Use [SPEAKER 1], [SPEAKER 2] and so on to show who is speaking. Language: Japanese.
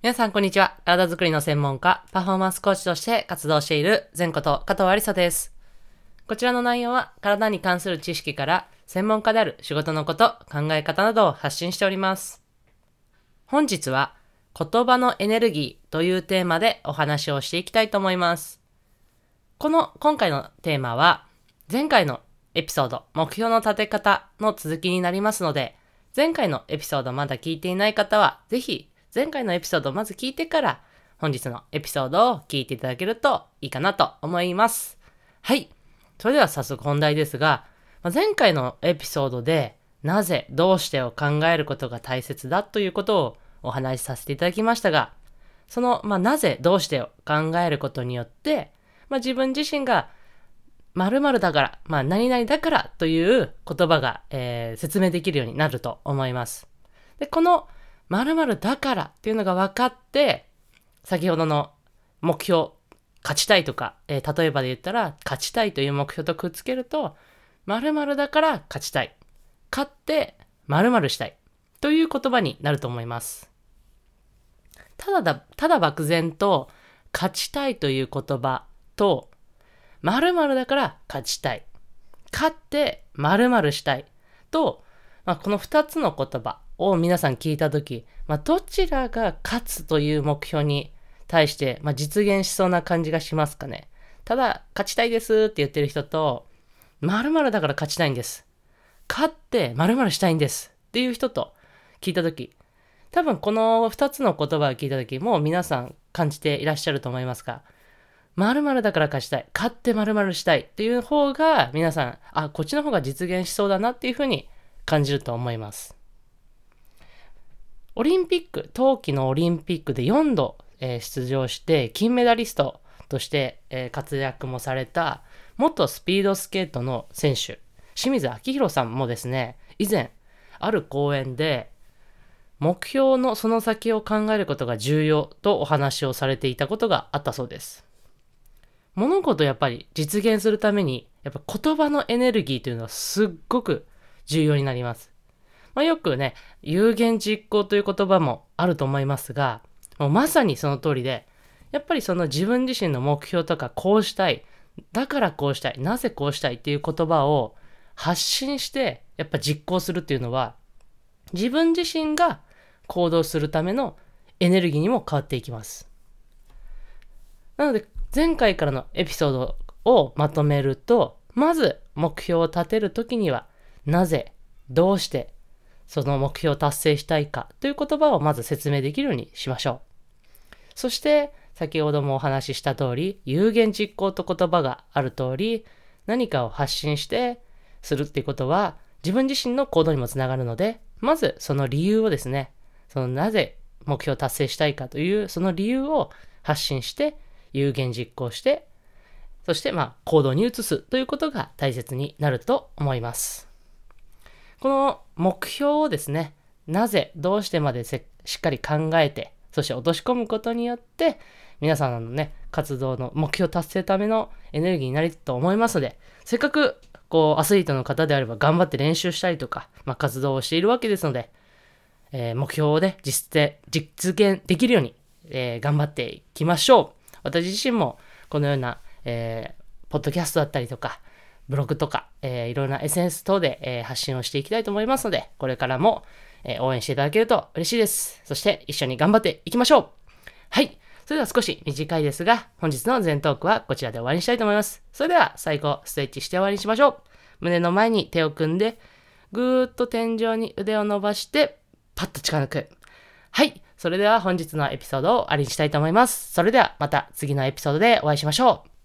[SPEAKER 1] 皆さん、こんにちは。体づくりの専門家、パフォーマンスコーチとして活動している、前こと加藤ありさです。こちらの内容は、体に関する知識から、専門家である仕事のこと、考え方などを発信しております。本日は、言葉のエネルギーというテーマでお話をしていきたいと思います。この、今回のテーマは、前回のエピソード、目標の立て方の続きになりますので、前回のエピソードまだ聞いていない方は、ぜひ前回のエピソードをまず聞いてから、本日のエピソードを聞いていただけるといいかなと思います。はい。それでは早速本題ですが、ま前回のエピソードで、なぜ、どうしてを考えることが大切だということをお話しさせていただきましたが、その、まあ、なぜ、どうしてを考えることによって、まあ、自分自身が〇〇だから、まあ、何々だからという言葉が、えー、説明できるようになると思います。で、この〇〇だからっていうのが分かって、先ほどの目標、勝ちたいとか、えー、例えばで言ったら、勝ちたいという目標とくっつけると、〇〇だから勝ちたい。勝って〇〇したい。という言葉になると思います。ただだ、ただ漠然と、勝ちたいという言葉と、〇〇だから勝ちたい。勝って〇〇したい。と、まあ、この2つの言葉を皆さん聞いたとき、まあ、どちらが勝つという目標に対して、まあ、実現しそうな感じがしますかね。ただ、勝ちたいですって言ってる人と、〇〇だから勝ちたいんです。勝って〇〇したいんですっていう人と聞いたとき、多分この2つの言葉を聞いたとき、もう皆さん感じていらっしゃると思いますが、〇〇だから勝ちたい。勝って〇〇したいっていう方が、皆さん、あ、こっちの方が実現しそうだなっていうふうに感じると思います。オリンピック、冬季のオリンピックで4度、えー、出場して金メダリストとして、えー、活躍もされた元スピードスケートの選手、清水明宏さんもですね、以前、ある講演で、目標のその先を考えることが重要とお話をされていたことがあったそうです。物事やっぱり実現するために、やっぱ言葉のエネルギーというのはすっごく重要になります。まあ、よくね、有言実行という言葉もあると思いますが、もうまさにその通りで、やっぱりその自分自身の目標とかこうしたい、だからこうしたい、なぜこうしたいっていう言葉を発信して、やっぱ実行するっていうのは、自分自身が行動するためのエネルギーにも変わっていきます。なので、前回からのエピソードをまとめると、まず目標を立てるときには、なぜ、どうして、その目標を達成したいかという言葉をまず説明できるようにしましょう。そして、先ほどもお話しした通り、有言実行と言葉がある通り、何かを発信してするっていうことは、自分自身の行動にもつながるので、まずその理由をですね、そのなぜ目標を達成したいかという、その理由を発信して、有言実行して、そしてまあ行動に移すということが大切になると思います。この目標をですね、なぜ、どうしてまでしっかり考えて、そして落とし込むことによって、皆さんのね、活動の目標達成ためのエネルギーになると思いますので、せっかく、こう、アスリートの方であれば頑張って練習したりとか、まあ、活動をしているわけですので、えー、目標をね、実実現できるように、えー、頑張っていきましょう。私自身も、このような、えー、ポッドキャストだったりとか、ブログとか、えー、いろんな SNS 等で、えー、発信をしていきたいと思いますので、これからも、えー、応援していただけると嬉しいです。そして一緒に頑張っていきましょうはい。それでは少し短いですが、本日の全トークはこちらで終わりにしたいと思います。それでは最後、ストレッチして終わりにしましょう。胸の前に手を組んで、ぐーっと天井に腕を伸ばして、パッと力抜く。はい。それでは本日のエピソードを終わりにしたいと思います。それではまた次のエピソードでお会いしましょう。